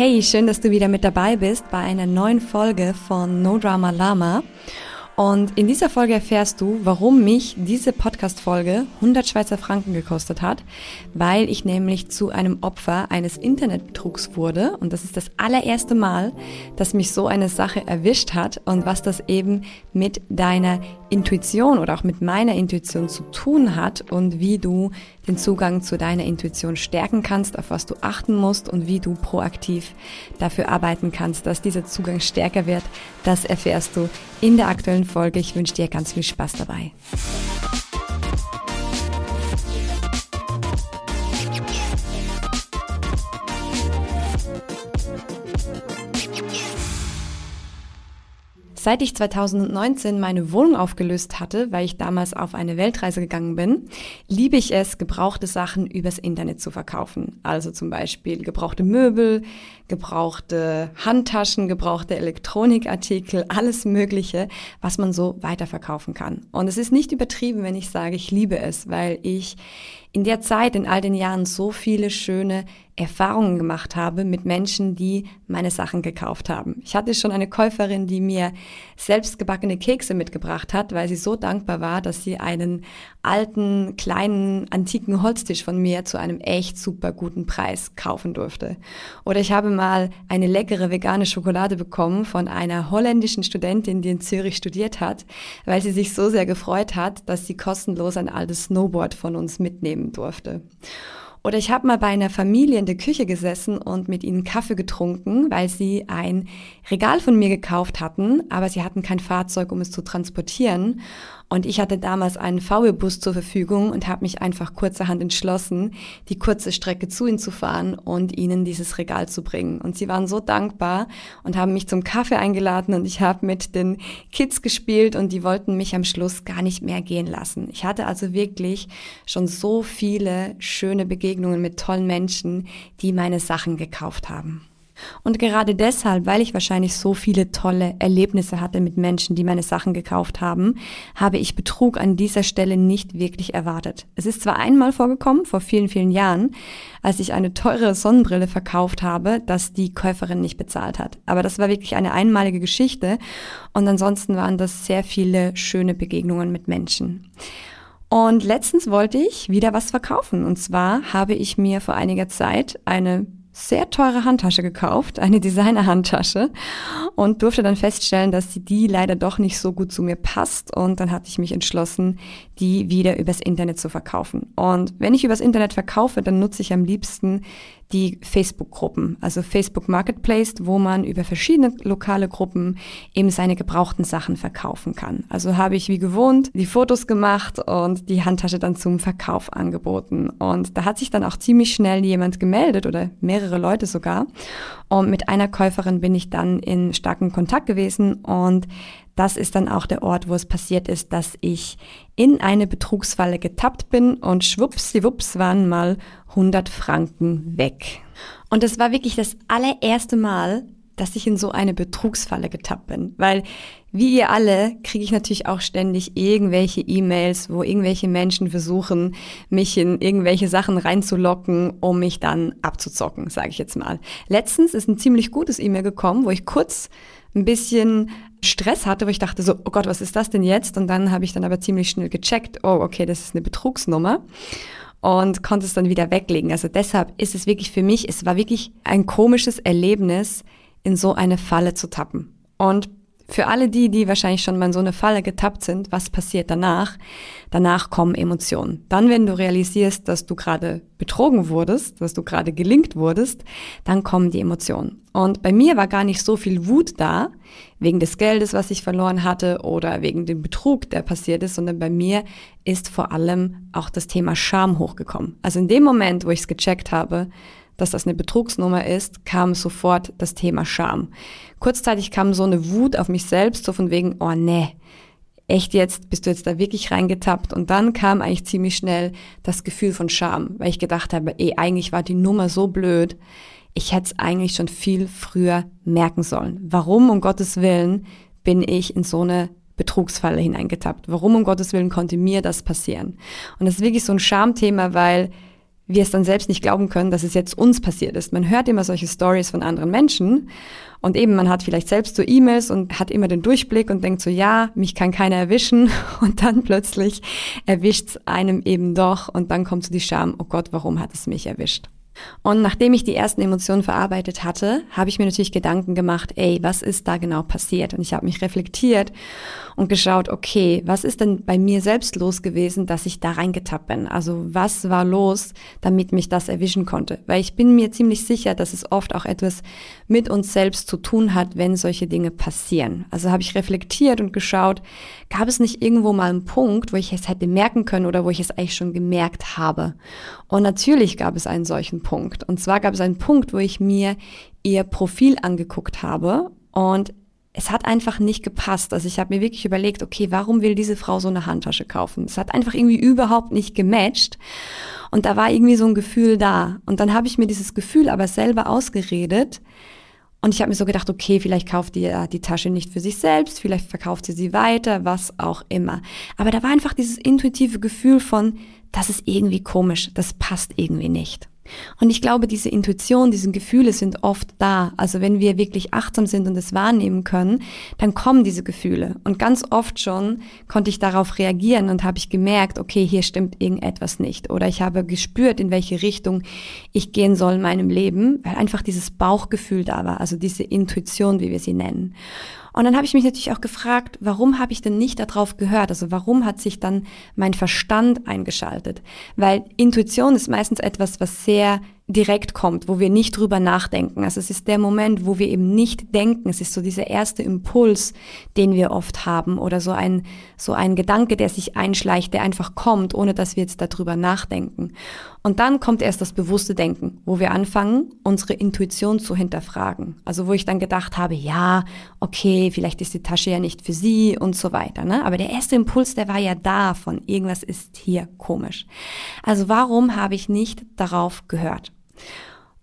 Hey, schön, dass du wieder mit dabei bist bei einer neuen Folge von No Drama Lama. Und in dieser Folge erfährst du, warum mich diese Podcast-Folge 100 Schweizer Franken gekostet hat, weil ich nämlich zu einem Opfer eines Internetbetrugs wurde. Und das ist das allererste Mal, dass mich so eine Sache erwischt hat und was das eben mit deiner Intuition oder auch mit meiner Intuition zu tun hat und wie du den Zugang zu deiner Intuition stärken kannst, auf was du achten musst und wie du proaktiv dafür arbeiten kannst, dass dieser Zugang stärker wird, das erfährst du in der aktuellen Folge. Ich wünsche dir ganz viel Spaß dabei. Seit ich 2019 meine Wohnung aufgelöst hatte, weil ich damals auf eine Weltreise gegangen bin, liebe ich es, gebrauchte Sachen übers Internet zu verkaufen. Also zum Beispiel gebrauchte Möbel, gebrauchte Handtaschen, gebrauchte Elektronikartikel, alles Mögliche, was man so weiterverkaufen kann. Und es ist nicht übertrieben, wenn ich sage, ich liebe es, weil ich in der Zeit, in all den Jahren so viele schöne Erfahrungen gemacht habe mit Menschen, die meine Sachen gekauft haben. Ich hatte schon eine Käuferin, die mir selbstgebackene Kekse mitgebracht hat, weil sie so dankbar war, dass sie einen alten, kleinen, antiken Holztisch von mir zu einem echt super guten Preis kaufen durfte. Oder ich habe mal eine leckere vegane Schokolade bekommen von einer holländischen Studentin, die in Zürich studiert hat, weil sie sich so sehr gefreut hat, dass sie kostenlos ein altes Snowboard von uns mitnehmen durfte. Oder ich habe mal bei einer Familie in der Küche gesessen und mit ihnen Kaffee getrunken, weil sie ein Regal von mir gekauft hatten, aber sie hatten kein Fahrzeug, um es zu transportieren. Und ich hatte damals einen VW-Bus zur Verfügung und habe mich einfach kurzerhand entschlossen, die kurze Strecke zu ihnen zu fahren und ihnen dieses Regal zu bringen. Und sie waren so dankbar und haben mich zum Kaffee eingeladen und ich habe mit den Kids gespielt und die wollten mich am Schluss gar nicht mehr gehen lassen. Ich hatte also wirklich schon so viele schöne Begegnungen mit tollen Menschen, die meine Sachen gekauft haben. Und gerade deshalb, weil ich wahrscheinlich so viele tolle Erlebnisse hatte mit Menschen, die meine Sachen gekauft haben, habe ich Betrug an dieser Stelle nicht wirklich erwartet. Es ist zwar einmal vorgekommen, vor vielen, vielen Jahren, als ich eine teure Sonnenbrille verkauft habe, dass die Käuferin nicht bezahlt hat. Aber das war wirklich eine einmalige Geschichte und ansonsten waren das sehr viele schöne Begegnungen mit Menschen. Und letztens wollte ich wieder was verkaufen. Und zwar habe ich mir vor einiger Zeit eine sehr teure Handtasche gekauft, eine Designer-Handtasche und durfte dann feststellen, dass die leider doch nicht so gut zu mir passt und dann hatte ich mich entschlossen, die wieder übers Internet zu verkaufen. Und wenn ich übers Internet verkaufe, dann nutze ich am liebsten die Facebook-Gruppen, also Facebook Marketplace, wo man über verschiedene lokale Gruppen eben seine gebrauchten Sachen verkaufen kann. Also habe ich wie gewohnt die Fotos gemacht und die Handtasche dann zum Verkauf angeboten. Und da hat sich dann auch ziemlich schnell jemand gemeldet oder mehrere Leute sogar. Und mit einer Käuferin bin ich dann in starkem Kontakt gewesen und das ist dann auch der Ort, wo es passiert ist, dass ich in eine Betrugsfalle getappt bin und schwuppsiwupps waren mal 100 Franken weg. Und das war wirklich das allererste Mal, dass ich in so eine Betrugsfalle getappt bin, weil wie ihr alle kriege ich natürlich auch ständig irgendwelche E-Mails, wo irgendwelche Menschen versuchen, mich in irgendwelche Sachen reinzulocken, um mich dann abzuzocken, sage ich jetzt mal. Letztens ist ein ziemlich gutes E-Mail gekommen, wo ich kurz ein bisschen Stress hatte, wo ich dachte so, oh Gott, was ist das denn jetzt? Und dann habe ich dann aber ziemlich schnell gecheckt, oh, okay, das ist eine Betrugsnummer und konnte es dann wieder weglegen. Also deshalb ist es wirklich für mich, es war wirklich ein komisches Erlebnis, in so eine Falle zu tappen. Und für alle die, die wahrscheinlich schon mal in so eine Falle getappt sind, was passiert danach? Danach kommen Emotionen. Dann, wenn du realisierst, dass du gerade betrogen wurdest, dass du gerade gelingt wurdest, dann kommen die Emotionen. Und bei mir war gar nicht so viel Wut da, wegen des Geldes, was ich verloren hatte oder wegen dem Betrug, der passiert ist, sondern bei mir ist vor allem auch das Thema Scham hochgekommen. Also in dem Moment, wo ich es gecheckt habe, dass das eine Betrugsnummer ist, kam sofort das Thema Scham. Kurzzeitig kam so eine Wut auf mich selbst, so von wegen, oh nee, echt jetzt, bist du jetzt da wirklich reingetappt? Und dann kam eigentlich ziemlich schnell das Gefühl von Scham, weil ich gedacht habe, ey, eigentlich war die Nummer so blöd, ich hätte es eigentlich schon viel früher merken sollen. Warum um Gottes Willen bin ich in so eine Betrugsfalle hineingetappt? Warum um Gottes Willen konnte mir das passieren? Und das ist wirklich so ein Schamthema, weil wir es dann selbst nicht glauben können, dass es jetzt uns passiert ist. Man hört immer solche Stories von anderen Menschen und eben man hat vielleicht selbst so E-Mails und hat immer den Durchblick und denkt so, ja, mich kann keiner erwischen und dann plötzlich erwischt es einem eben doch und dann kommt so die Scham, oh Gott, warum hat es mich erwischt? Und nachdem ich die ersten Emotionen verarbeitet hatte, habe ich mir natürlich Gedanken gemacht, ey, was ist da genau passiert? Und ich habe mich reflektiert und geschaut, okay, was ist denn bei mir selbst los gewesen, dass ich da reingetappt bin? Also was war los, damit mich das erwischen konnte? Weil ich bin mir ziemlich sicher, dass es oft auch etwas mit uns selbst zu tun hat, wenn solche Dinge passieren. Also habe ich reflektiert und geschaut, gab es nicht irgendwo mal einen Punkt, wo ich es hätte merken können oder wo ich es eigentlich schon gemerkt habe? Und natürlich gab es einen solchen Punkt. Und zwar gab es einen Punkt, wo ich mir ihr Profil angeguckt habe und es hat einfach nicht gepasst. Also ich habe mir wirklich überlegt, okay, warum will diese Frau so eine Handtasche kaufen? Es hat einfach irgendwie überhaupt nicht gematcht. Und da war irgendwie so ein Gefühl da. Und dann habe ich mir dieses Gefühl aber selber ausgeredet. Und ich habe mir so gedacht, okay, vielleicht kauft die die Tasche nicht für sich selbst, vielleicht verkauft sie sie weiter, was auch immer. Aber da war einfach dieses intuitive Gefühl von, das ist irgendwie komisch, das passt irgendwie nicht. Und ich glaube, diese Intuition, diese Gefühle sind oft da. Also wenn wir wirklich achtsam sind und es wahrnehmen können, dann kommen diese Gefühle. Und ganz oft schon konnte ich darauf reagieren und habe ich gemerkt, okay, hier stimmt irgendetwas nicht. Oder ich habe gespürt, in welche Richtung ich gehen soll in meinem Leben, weil einfach dieses Bauchgefühl da war, also diese Intuition, wie wir sie nennen. Und dann habe ich mich natürlich auch gefragt, warum habe ich denn nicht darauf gehört? Also warum hat sich dann mein Verstand eingeschaltet? Weil Intuition ist meistens etwas, was sehr der direkt kommt, wo wir nicht drüber nachdenken. Also es ist der Moment, wo wir eben nicht denken. Es ist so dieser erste Impuls, den wir oft haben oder so ein, so ein Gedanke, der sich einschleicht, der einfach kommt, ohne dass wir jetzt darüber nachdenken. Und dann kommt erst das bewusste Denken, wo wir anfangen, unsere Intuition zu hinterfragen. Also wo ich dann gedacht habe, ja, okay, vielleicht ist die Tasche ja nicht für sie und so weiter. Ne? Aber der erste Impuls, der war ja da von irgendwas ist hier komisch. Also warum habe ich nicht darauf gehört?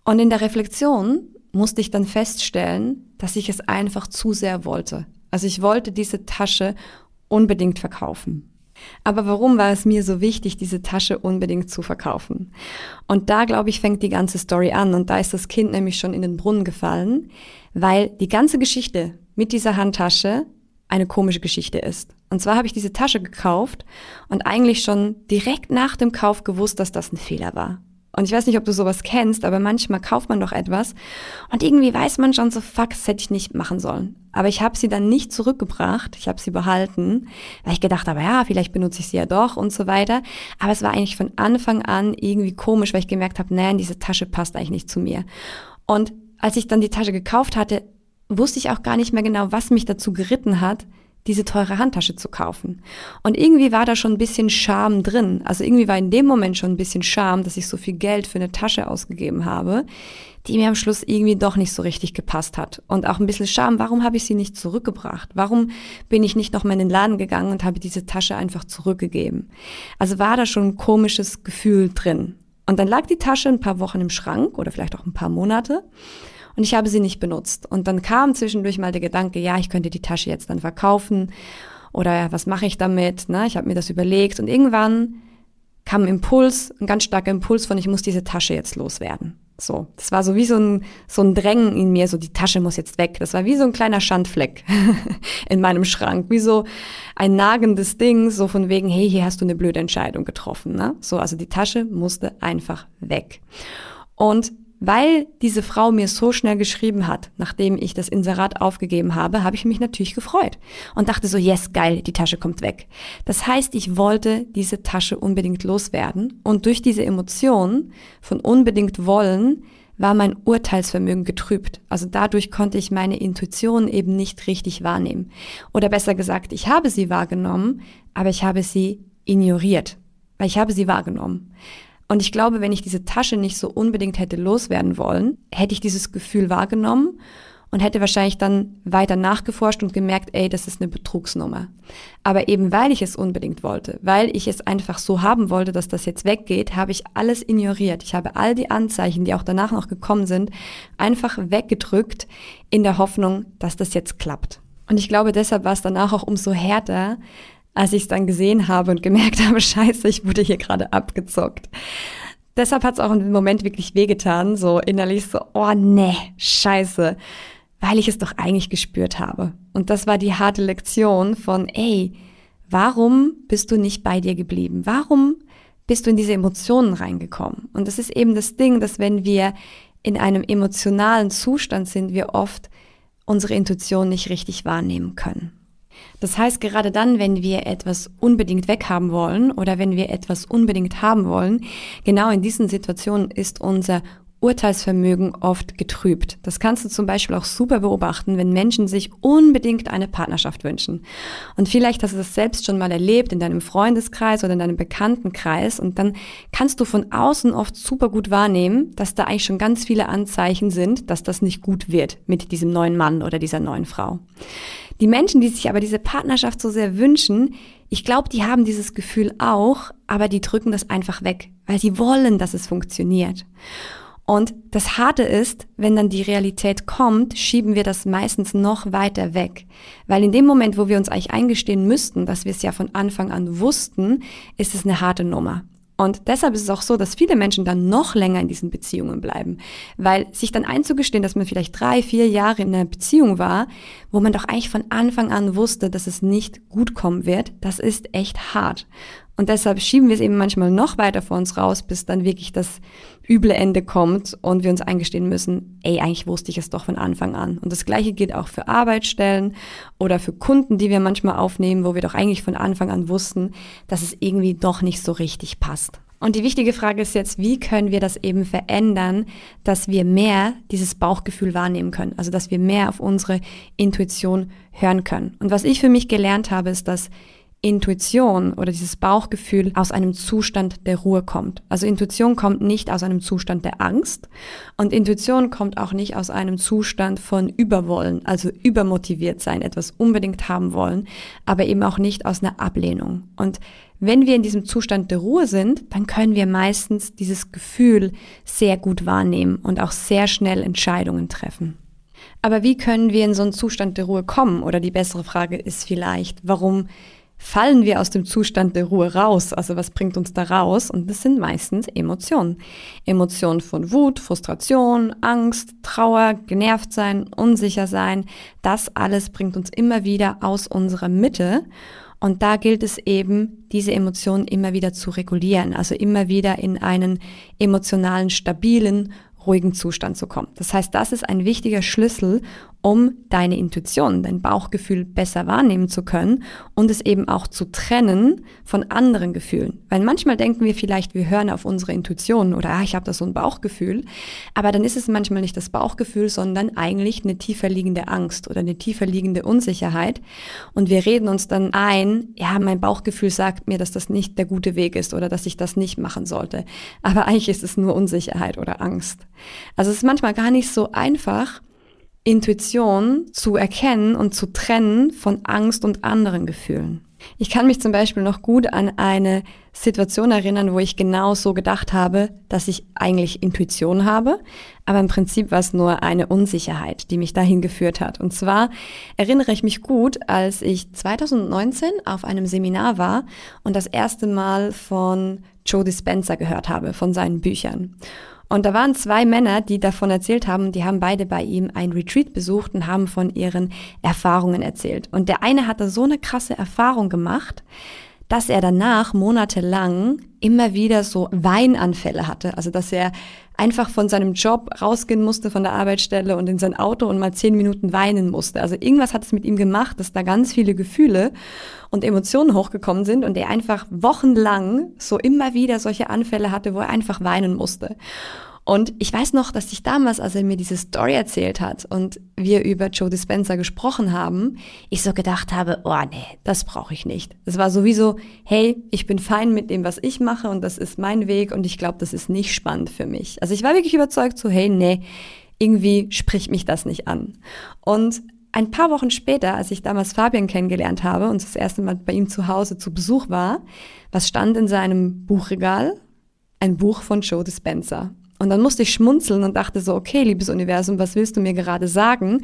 Und in der Reflexion musste ich dann feststellen, dass ich es einfach zu sehr wollte. Also ich wollte diese Tasche unbedingt verkaufen. Aber warum war es mir so wichtig, diese Tasche unbedingt zu verkaufen? Und da, glaube ich, fängt die ganze Story an. Und da ist das Kind nämlich schon in den Brunnen gefallen, weil die ganze Geschichte mit dieser Handtasche eine komische Geschichte ist. Und zwar habe ich diese Tasche gekauft und eigentlich schon direkt nach dem Kauf gewusst, dass das ein Fehler war. Und ich weiß nicht, ob du sowas kennst, aber manchmal kauft man doch etwas und irgendwie weiß man schon so, fuck, das hätte ich nicht machen sollen. Aber ich habe sie dann nicht zurückgebracht, ich habe sie behalten, weil ich gedacht habe, ja, vielleicht benutze ich sie ja doch und so weiter. Aber es war eigentlich von Anfang an irgendwie komisch, weil ich gemerkt habe, nein, diese Tasche passt eigentlich nicht zu mir. Und als ich dann die Tasche gekauft hatte, wusste ich auch gar nicht mehr genau, was mich dazu geritten hat, diese teure Handtasche zu kaufen. Und irgendwie war da schon ein bisschen Scham drin. Also irgendwie war in dem Moment schon ein bisschen Scham, dass ich so viel Geld für eine Tasche ausgegeben habe, die mir am Schluss irgendwie doch nicht so richtig gepasst hat. Und auch ein bisschen Scham, warum habe ich sie nicht zurückgebracht? Warum bin ich nicht nochmal in den Laden gegangen und habe diese Tasche einfach zurückgegeben? Also war da schon ein komisches Gefühl drin. Und dann lag die Tasche ein paar Wochen im Schrank oder vielleicht auch ein paar Monate. Und ich habe sie nicht benutzt. Und dann kam zwischendurch mal der Gedanke, ja, ich könnte die Tasche jetzt dann verkaufen oder was mache ich damit? Ne? Ich habe mir das überlegt und irgendwann kam ein Impuls, ein ganz starker Impuls von, ich muss diese Tasche jetzt loswerden. So, das war so wie so ein, so ein Drängen in mir, so die Tasche muss jetzt weg. Das war wie so ein kleiner Schandfleck in meinem Schrank, wie so ein nagendes Ding, so von wegen, hey, hier hast du eine blöde Entscheidung getroffen. Ne? So, also die Tasche musste einfach weg. Und weil diese Frau mir so schnell geschrieben hat, nachdem ich das Inserat aufgegeben habe, habe ich mich natürlich gefreut und dachte so, yes, geil, die Tasche kommt weg. Das heißt, ich wollte diese Tasche unbedingt loswerden und durch diese Emotion von unbedingt wollen war mein Urteilsvermögen getrübt. Also dadurch konnte ich meine Intuition eben nicht richtig wahrnehmen. Oder besser gesagt, ich habe sie wahrgenommen, aber ich habe sie ignoriert, weil ich habe sie wahrgenommen. Und ich glaube, wenn ich diese Tasche nicht so unbedingt hätte loswerden wollen, hätte ich dieses Gefühl wahrgenommen und hätte wahrscheinlich dann weiter nachgeforscht und gemerkt, ey, das ist eine Betrugsnummer. Aber eben weil ich es unbedingt wollte, weil ich es einfach so haben wollte, dass das jetzt weggeht, habe ich alles ignoriert. Ich habe all die Anzeichen, die auch danach noch gekommen sind, einfach weggedrückt in der Hoffnung, dass das jetzt klappt. Und ich glaube, deshalb war es danach auch umso härter, als ich es dann gesehen habe und gemerkt habe, scheiße, ich wurde hier gerade abgezockt. deshalb hat es auch im Moment wirklich wehgetan, so innerlich so, oh nee, scheiße, weil ich es doch eigentlich gespürt habe. Und das war die harte Lektion von, ey, warum bist du nicht bei dir geblieben? Warum bist du in diese Emotionen reingekommen? Und das ist eben das Ding, dass wenn wir in einem emotionalen Zustand sind, wir oft unsere Intuition nicht richtig wahrnehmen können. Das heißt, gerade dann, wenn wir etwas unbedingt weghaben wollen oder wenn wir etwas unbedingt haben wollen, genau in diesen Situationen ist unser Urteilsvermögen oft getrübt. Das kannst du zum Beispiel auch super beobachten, wenn Menschen sich unbedingt eine Partnerschaft wünschen. Und vielleicht hast du das selbst schon mal erlebt in deinem Freundeskreis oder in deinem Bekanntenkreis und dann kannst du von außen oft super gut wahrnehmen, dass da eigentlich schon ganz viele Anzeichen sind, dass das nicht gut wird mit diesem neuen Mann oder dieser neuen Frau. Die Menschen, die sich aber diese Partnerschaft so sehr wünschen, ich glaube, die haben dieses Gefühl auch, aber die drücken das einfach weg, weil sie wollen, dass es funktioniert. Und das Harte ist, wenn dann die Realität kommt, schieben wir das meistens noch weiter weg. Weil in dem Moment, wo wir uns eigentlich eingestehen müssten, dass wir es ja von Anfang an wussten, ist es eine harte Nummer. Und deshalb ist es auch so, dass viele Menschen dann noch länger in diesen Beziehungen bleiben. Weil sich dann einzugestehen, dass man vielleicht drei, vier Jahre in einer Beziehung war, wo man doch eigentlich von Anfang an wusste, dass es nicht gut kommen wird, das ist echt hart. Und deshalb schieben wir es eben manchmal noch weiter vor uns raus, bis dann wirklich das üble Ende kommt und wir uns eingestehen müssen, ey, eigentlich wusste ich es doch von Anfang an. Und das gleiche gilt auch für Arbeitsstellen oder für Kunden, die wir manchmal aufnehmen, wo wir doch eigentlich von Anfang an wussten, dass es irgendwie doch nicht so richtig passt. Und die wichtige Frage ist jetzt, wie können wir das eben verändern, dass wir mehr dieses Bauchgefühl wahrnehmen können, also dass wir mehr auf unsere Intuition hören können. Und was ich für mich gelernt habe, ist, dass Intuition oder dieses Bauchgefühl aus einem Zustand der Ruhe kommt. Also Intuition kommt nicht aus einem Zustand der Angst und Intuition kommt auch nicht aus einem Zustand von Überwollen, also übermotiviert sein, etwas unbedingt haben wollen, aber eben auch nicht aus einer Ablehnung. Und wenn wir in diesem Zustand der Ruhe sind, dann können wir meistens dieses Gefühl sehr gut wahrnehmen und auch sehr schnell Entscheidungen treffen. Aber wie können wir in so einen Zustand der Ruhe kommen? Oder die bessere Frage ist vielleicht, warum fallen wir aus dem Zustand der Ruhe raus. Also was bringt uns da raus? Und das sind meistens Emotionen. Emotionen von Wut, Frustration, Angst, Trauer, genervt sein, unsicher sein. Das alles bringt uns immer wieder aus unserer Mitte. Und da gilt es eben, diese Emotionen immer wieder zu regulieren, also immer wieder in einen emotionalen, stabilen, ruhigen Zustand zu kommen. Das heißt, das ist ein wichtiger Schlüssel, um deine Intuition, dein Bauchgefühl besser wahrnehmen zu können und es eben auch zu trennen von anderen Gefühlen. Weil manchmal denken wir vielleicht, wir hören auf unsere Intuition oder ah, ich habe da so ein Bauchgefühl, aber dann ist es manchmal nicht das Bauchgefühl, sondern eigentlich eine tiefer liegende Angst oder eine tiefer liegende Unsicherheit und wir reden uns dann ein, ja, mein Bauchgefühl sagt mir, dass das nicht der gute Weg ist oder dass ich das nicht machen sollte, aber eigentlich ist es nur Unsicherheit oder Angst. Also es ist manchmal gar nicht so einfach, Intuition zu erkennen und zu trennen von Angst und anderen Gefühlen. Ich kann mich zum Beispiel noch gut an eine Situation erinnern, wo ich genau so gedacht habe, dass ich eigentlich Intuition habe, aber im Prinzip war es nur eine Unsicherheit, die mich dahin geführt hat. Und zwar erinnere ich mich gut, als ich 2019 auf einem Seminar war und das erste Mal von Joe Dispenza gehört habe, von seinen Büchern. Und da waren zwei Männer, die davon erzählt haben, die haben beide bei ihm ein Retreat besucht und haben von ihren Erfahrungen erzählt. Und der eine hatte so eine krasse Erfahrung gemacht, dass er danach monatelang immer wieder so Weinanfälle hatte. Also dass er einfach von seinem Job rausgehen musste, von der Arbeitsstelle und in sein Auto und mal zehn Minuten weinen musste. Also irgendwas hat es mit ihm gemacht, dass da ganz viele Gefühle und Emotionen hochgekommen sind und er einfach wochenlang so immer wieder solche Anfälle hatte, wo er einfach weinen musste. Und ich weiß noch, dass ich damals, als er mir diese Story erzählt hat und wir über Joe Dispenza gesprochen haben, ich so gedacht habe, oh nee, das brauche ich nicht. Es war sowieso, hey, ich bin fein mit dem, was ich mache und das ist mein Weg und ich glaube, das ist nicht spannend für mich. Also ich war wirklich überzeugt so, hey, nee, irgendwie spricht mich das nicht an. Und ein paar Wochen später, als ich damals Fabian kennengelernt habe und das erste Mal bei ihm zu Hause zu Besuch war, was stand in seinem Buchregal? Ein Buch von Joe Dispenza. Und dann musste ich schmunzeln und dachte so, okay, liebes Universum, was willst du mir gerade sagen?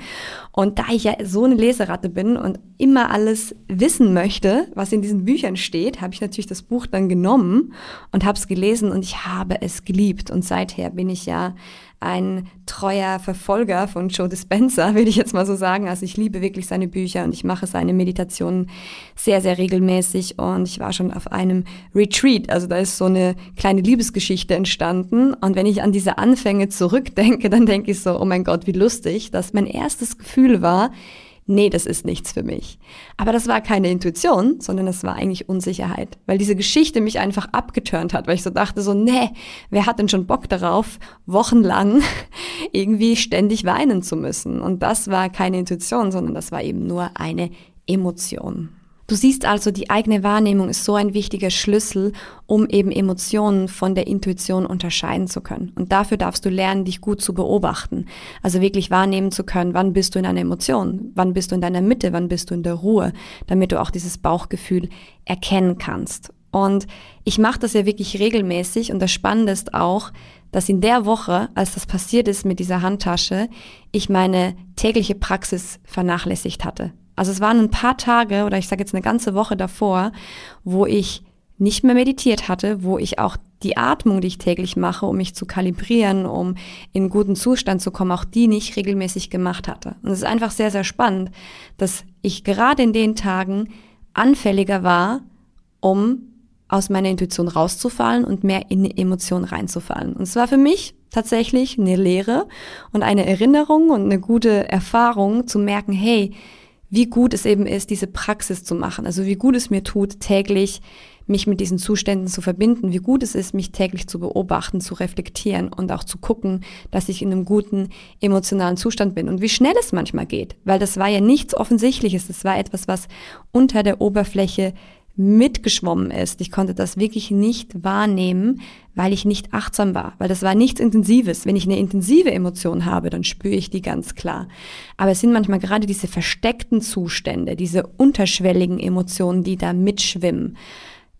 Und da ich ja so eine Leseratte bin und immer alles wissen möchte, was in diesen Büchern steht, habe ich natürlich das Buch dann genommen und habe es gelesen und ich habe es geliebt. Und seither bin ich ja ein treuer Verfolger von Joe Dispenza, will ich jetzt mal so sagen. Also ich liebe wirklich seine Bücher und ich mache seine Meditationen sehr, sehr regelmäßig und ich war schon auf einem Retreat. Also da ist so eine kleine Liebesgeschichte entstanden und wenn ich an diese Anfänge zurückdenke, dann denke ich so, oh mein Gott, wie lustig, dass mein erstes Gefühl war, nee, das ist nichts für mich. Aber das war keine Intuition, sondern das war eigentlich Unsicherheit, weil diese Geschichte mich einfach abgeturnt hat, weil ich so dachte so, nee, wer hat denn schon Bock darauf, wochenlang irgendwie ständig weinen zu müssen? Und das war keine Intuition, sondern das war eben nur eine Emotion. Du siehst also, die eigene Wahrnehmung ist so ein wichtiger Schlüssel, um eben Emotionen von der Intuition unterscheiden zu können. Und dafür darfst du lernen, dich gut zu beobachten. Also wirklich wahrnehmen zu können, wann bist du in einer Emotion, wann bist du in deiner Mitte, wann bist du in der Ruhe, damit du auch dieses Bauchgefühl erkennen kannst. Und ich mache das ja wirklich regelmäßig und das Spannende ist auch, dass in der Woche, als das passiert ist mit dieser Handtasche, ich meine tägliche Praxis vernachlässigt hatte. Also es waren ein paar Tage oder ich sage jetzt eine ganze Woche davor, wo ich nicht mehr meditiert hatte, wo ich auch die Atmung, die ich täglich mache, um mich zu kalibrieren, um in guten Zustand zu kommen, auch die nicht regelmäßig gemacht hatte. Und es ist einfach sehr, sehr spannend, dass ich gerade in den Tagen anfälliger war, um aus meiner Intuition rauszufallen und mehr in Emotionen reinzufallen. Und es war für mich tatsächlich eine Lehre und eine Erinnerung und eine gute Erfahrung zu merken, hey, wie gut es eben ist, diese Praxis zu machen. Also wie gut es mir tut, täglich mich mit diesen Zuständen zu verbinden, wie gut es ist, mich täglich zu beobachten, zu reflektieren und auch zu gucken, dass ich in einem guten emotionalen Zustand bin und wie schnell es manchmal geht, weil das war ja nichts Offensichtliches, das war etwas, was unter der Oberfläche mitgeschwommen ist. Ich konnte das wirklich nicht wahrnehmen, weil ich nicht achtsam war, weil das war nichts Intensives. Wenn ich eine intensive Emotion habe, dann spüre ich die ganz klar. Aber es sind manchmal gerade diese versteckten Zustände, diese unterschwelligen Emotionen, die da mitschwimmen,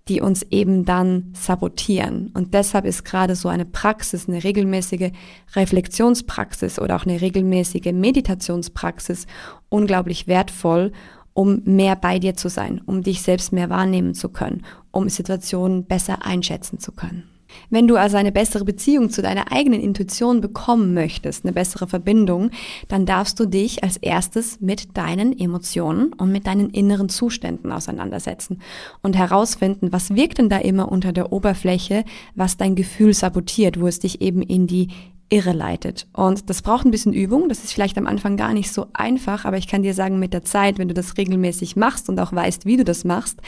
die uns eben dann sabotieren. Und deshalb ist gerade so eine Praxis, eine regelmäßige Reflexionspraxis oder auch eine regelmäßige Meditationspraxis unglaublich wertvoll um mehr bei dir zu sein, um dich selbst mehr wahrnehmen zu können, um Situationen besser einschätzen zu können. Wenn du also eine bessere Beziehung zu deiner eigenen Intuition bekommen möchtest, eine bessere Verbindung, dann darfst du dich als erstes mit deinen Emotionen und mit deinen inneren Zuständen auseinandersetzen und herausfinden, was wirkt denn da immer unter der Oberfläche, was dein Gefühl sabotiert, wo es dich eben in die irre leitet. Und das braucht ein bisschen Übung. Das ist vielleicht am Anfang gar nicht so einfach, aber ich kann dir sagen, mit der Zeit, wenn du das regelmäßig machst und auch weißt, wie du das machst,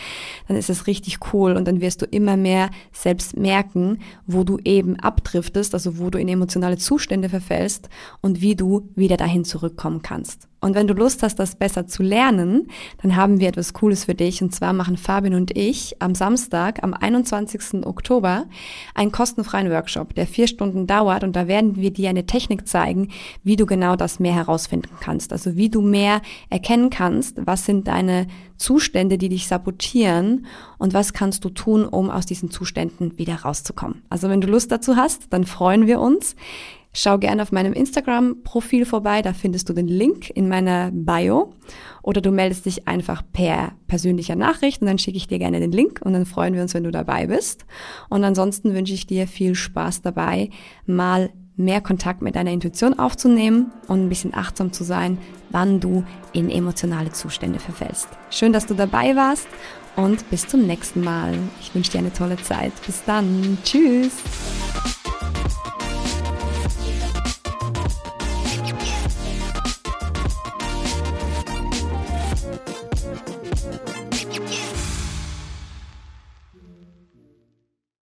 dann ist es richtig cool und dann wirst du immer mehr selbst merken, wo du eben abdriftest, also wo du in emotionale Zustände verfällst und wie du wieder dahin zurückkommen kannst. Und wenn du Lust hast, das besser zu lernen, dann haben wir etwas Cooles für dich. Und zwar machen Fabian und ich am Samstag, am 21. Oktober, einen kostenfreien Workshop, der vier Stunden dauert. Und da werden wir dir eine Technik zeigen, wie du genau das mehr herausfinden kannst. Also wie du mehr erkennen kannst, was sind deine Zustände, die dich sabotieren und was kannst du tun, um aus diesen Zuständen wieder rauszukommen. Also wenn du Lust dazu hast, dann freuen wir uns. Schau gerne auf meinem Instagram-Profil vorbei, da findest du den Link in meiner Bio. Oder du meldest dich einfach per persönlicher Nachricht und dann schicke ich dir gerne den Link und dann freuen wir uns, wenn du dabei bist. Und ansonsten wünsche ich dir viel Spaß dabei, mal mehr Kontakt mit deiner Intuition aufzunehmen und ein bisschen achtsam zu sein, wann du in emotionale Zustände verfällst. Schön, dass du dabei warst und bis zum nächsten Mal. Ich wünsche dir eine tolle Zeit. Bis dann. Tschüss.